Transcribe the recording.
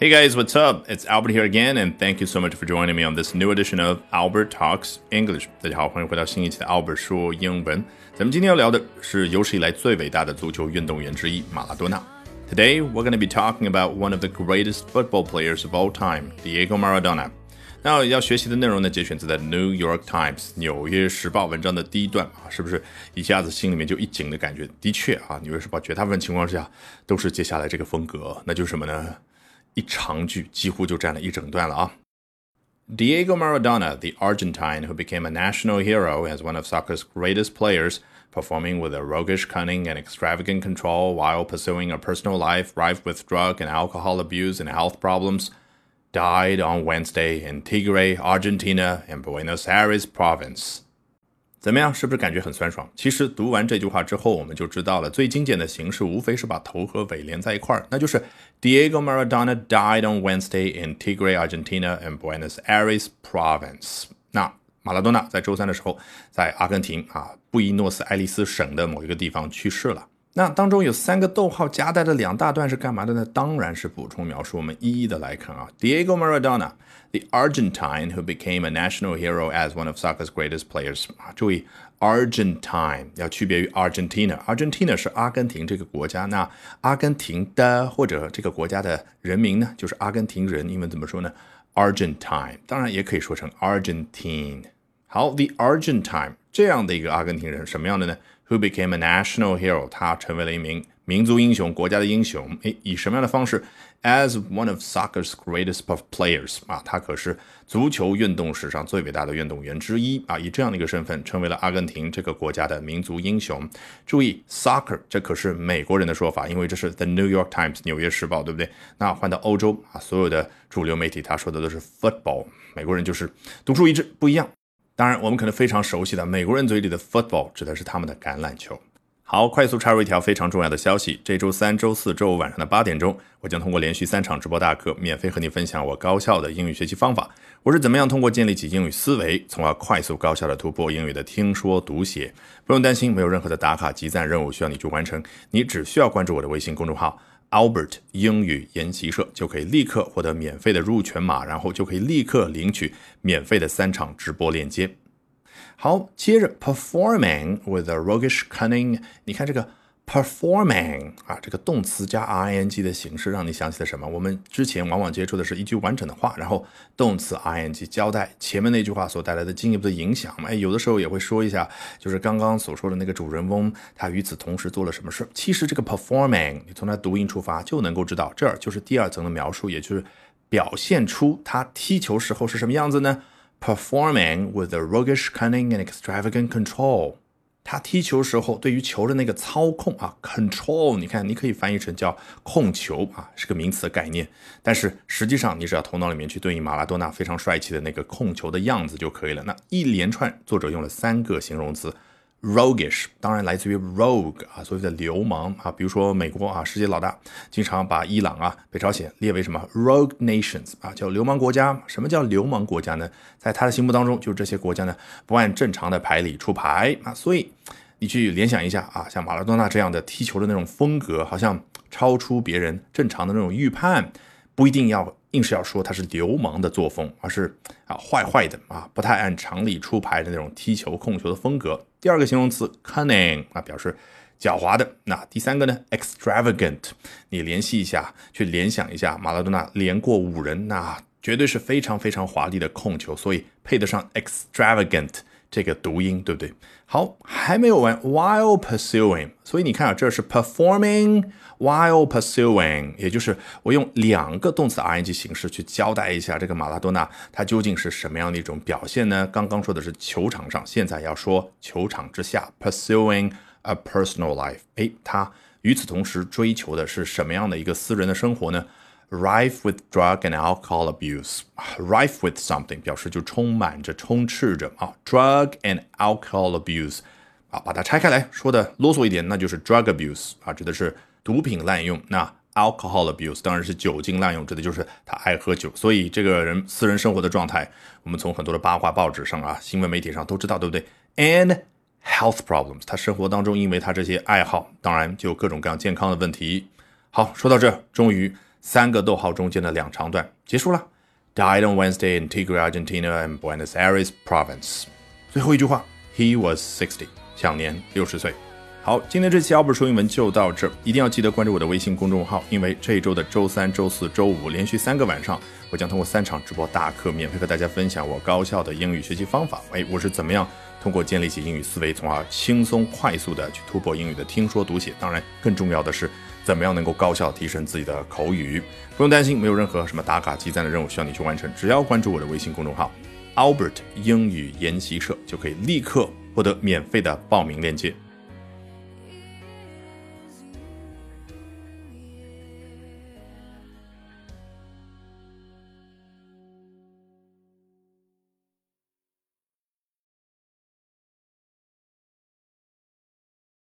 Hey guys, what's up? It's Albert here again, and thank you so much for joining me on this new edition of Albert Talks English. 大家好，欢迎回到新一期的 Albert 说英文。咱们今天要聊的是有史以来最伟大的足球运动员之一马拉多纳。Today we're going to be talking about one of the greatest football players of all time, Diego Maradona. 那要学习的内容呢，节选自在 New York Times 纽约时报文章的第一段啊，是不是一下子心里面就一紧的感觉？的确啊，纽约时报绝大部分情况下都是接下来这个风格，那就是什么呢？一长句几乎就占了一整段了啊。Diego Maradona, the Argentine who became a national hero as one of soccer's greatest players, performing with a roguish cunning and extravagant control while pursuing a personal life rife with drug and alcohol abuse and health problems, died on Wednesday in Tigre, Argentina, in Buenos Aires province. 怎么样？是不是感觉很酸爽？其实读完这句话之后，我们就知道了，最精简的形式无非是把头和尾连在一块儿，那就是 Diego Maradona died on Wednesday in Tigre, Argentina, and Buenos Aires province。那马拉多纳在周三的时候，在阿根廷啊布宜诺斯艾利斯省的某一个地方去世了。那当中有三个逗号夹带的两大段是干嘛的呢？当然是补充描述。我们一一的来看啊，Diego Maradona, the Argentine who became a national hero as one of soccer's greatest players。啊，注意 Argentine 要区别于 Argentina。Argentina 是阿根廷这个国家，那阿根廷的或者这个国家的人民呢，就是阿根廷人。英文怎么说呢？Argentine，当然也可以说成 Argentine。好，the Argentine 这样的一个阿根廷人，什么样的呢？who became a national hero，他成为了一名民族英雄，国家的英雄。诶，以什么样的方式？As one of soccer's greatest of players，啊，他可是足球运动史上最伟大的运动员之一啊！以这样的一个身份，成为了阿根廷这个国家的民族英雄。注意，soccer 这可是美国人的说法，因为这是 The New York Times 纽约时报，对不对？那换到欧洲啊，所有的主流媒体他说的都是 football，美国人就是独树一帜，不一样。当然，我们可能非常熟悉的美国人嘴里的 football 指的是他们的橄榄球。好，快速插入一条非常重要的消息：这周三、周四周五晚上的八点钟，我将通过连续三场直播大课，免费和你分享我高效的英语学习方法。我是怎么样通过建立起英语思维，从而快速高效的突破英语的听说读写？不用担心，没有任何的打卡集赞任务需要你去完成，你只需要关注我的微信公众号。Albert 英语研习社就可以立刻获得免费的入群码，然后就可以立刻领取免费的三场直播链接。好，接着 performing with a roguish cunning，你看这个。Performing 啊，这个动词加 ing 的形式，让你想起了什么？我们之前往往接触的是一句完整的话，然后动词 ing 交代前面那句话所带来的进一步的影响。哎，有的时候也会说一下，就是刚刚所说的那个主人翁，他与此同时做了什么事。其实这个 performing，你从它读音出发就能够知道，这儿就是第二层的描述，也就是表现出他踢球时候是什么样子呢？performing with a roguish cunning and extravagant control。他踢球时候对于球的那个操控啊，control，你看，你可以翻译成叫控球啊，是个名词概念。但是实际上，你只要头脑里面去对应马拉多纳非常帅气的那个控球的样子就可以了。那一连串作者用了三个形容词。Roguish 当然来自于 rogue 啊，所谓的流氓啊，比如说美国啊，世界老大，经常把伊朗啊、北朝鲜列为什么 rogue nations 啊，叫流氓国家。什么叫流氓国家呢？在他的心目当中，就是这些国家呢不按正常的牌理出牌啊。所以你去联想一下啊，像马拉多纳这样的踢球的那种风格，好像超出别人正常的那种预判，不一定要。硬是要说他是流氓的作风，而是啊坏坏的啊不太按常理出牌的那种踢球控球的风格。第二个形容词 cunning 啊表示狡猾的。那第三个呢 extravagant，你联系一下，去联想一下，马拉多纳连过五人，那绝对是非常非常华丽的控球，所以配得上 extravagant 这个读音，对不对？好，还没有完，while pursuing，所以你看啊，这是 performing。While pursuing，也就是我用两个动词 ing 形式去交代一下这个马拉多纳他究竟是什么样的一种表现呢？刚刚说的是球场上，现在要说球场之下，pursuing a personal life。哎，他与此同时追求的是什么样的一个私人的生活呢？Rife with drug and alcohol abuse，rife with something 表示就充满着、充斥着啊，drug and alcohol abuse，啊，把它拆开来说的啰嗦一点，那就是 drug abuse 啊，指的是。毒品滥用，那 alcohol abuse 当然是酒精滥用，指的就是他爱喝酒。所以这个人私人生活的状态，我们从很多的八卦报纸上啊、新闻媒体上都知道，对不对？And health problems，他生活当中因为他这些爱好，当然就各种各样健康的问题。好，说到这，终于三个逗号中间的两长段，结束了。Died on Wednesday in Tigre, Argentina, and Buenos Aires province。最后一句话，He was sixty，享年六十岁。好，今天这期奥本说英文就到这儿，一定要记得关注我的微信公众号，因为这一周的周三、周四周五连续三个晚上，我将通过三场直播大课，免费和大家分享我高效的英语学习方法。哎，我是怎么样通过建立起英语思维，从而轻松快速的去突破英语的听说读写？当然，更重要的是。怎么样能够高效提升自己的口语？不用担心，没有任何什么打卡积赞的任务需要你去完成，只要关注我的微信公众号 Albert 英语研习社，就可以立刻获得免费的报名链接。